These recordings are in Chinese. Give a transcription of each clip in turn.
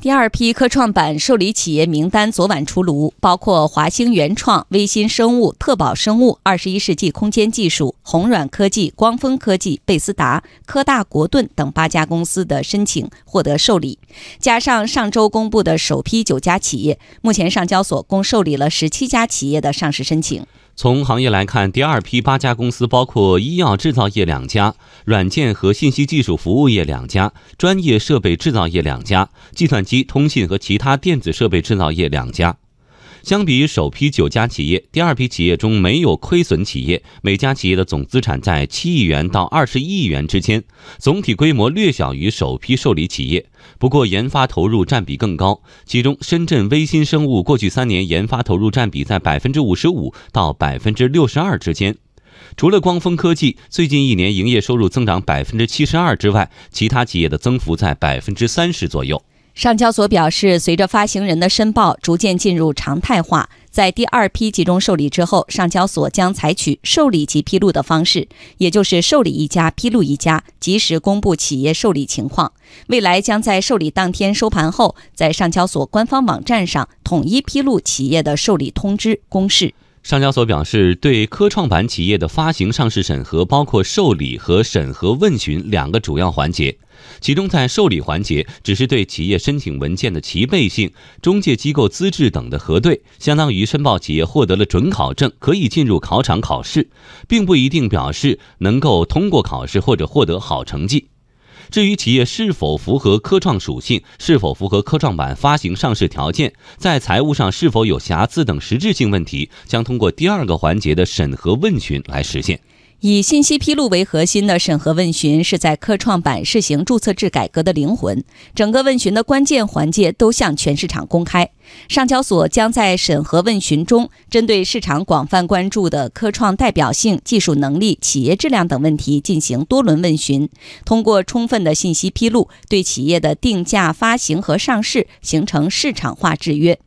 第二批科创板受理企业名单昨晚出炉，包括华兴原创、微新生物、特宝生物、二十一世纪空间技术、宏软科技、光峰科技、贝斯达、科大国盾等八家公司的申请获得受理，加上上周公布的首批九家企业，目前上交所共受理了十七家企业的上市申请。从行业来看，第二批八家公司包括医药制造业两家、软件和信息技术服务业两家、专业设备制造业两家、计算机、通信和其他电子设备制造业两家。相比于首批九家企业，第二批企业中没有亏损企业，每家企业的总资产在七亿元到二十亿元之间，总体规模略小于首批受理企业。不过研发投入占比更高，其中深圳微新生物过去三年研发投入占比在百分之五十五到百分之六十二之间。除了光峰科技最近一年营业收入增长百分之七十二之外，其他企业的增幅在百分之三十左右。上交所表示，随着发行人的申报逐渐进入常态化，在第二批集中受理之后，上交所将采取受理及披露的方式，也就是受理一家披露一家，及时公布企业受理情况。未来将在受理当天收盘后，在上交所官方网站上统一披露企业的受理通知公示。上交所表示，对科创板企业的发行上市审核包括受理和审核问询两个主要环节。其中，在受理环节，只是对企业申请文件的齐备性、中介机构资质等的核对，相当于申报企业获得了准考证，可以进入考场考试，并不一定表示能够通过考试或者获得好成绩。至于企业是否符合科创属性，是否符合科创板发行上市条件，在财务上是否有瑕疵等实质性问题，将通过第二个环节的审核问询来实现。以信息披露为核心的审核问询是在科创板试行注册制改革的灵魂，整个问询的关键环节都向全市场公开。上交所将在审核问询中，针对市场广泛关注的科创代表性、技术能力、企业质量等问题进行多轮问询，通过充分的信息披露，对企业的定价、发行和上市形成市场化制约。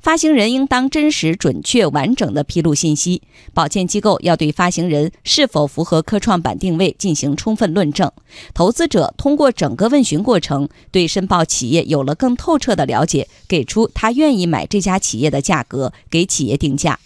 发行人应当真实、准确、完整地披露信息，保荐机构要对发行人是否符合科创板定位进行充分论证。投资者通过整个问询过程，对申报企业有了更透彻的了解，给出他愿意买这家企业的价格，给企业定价。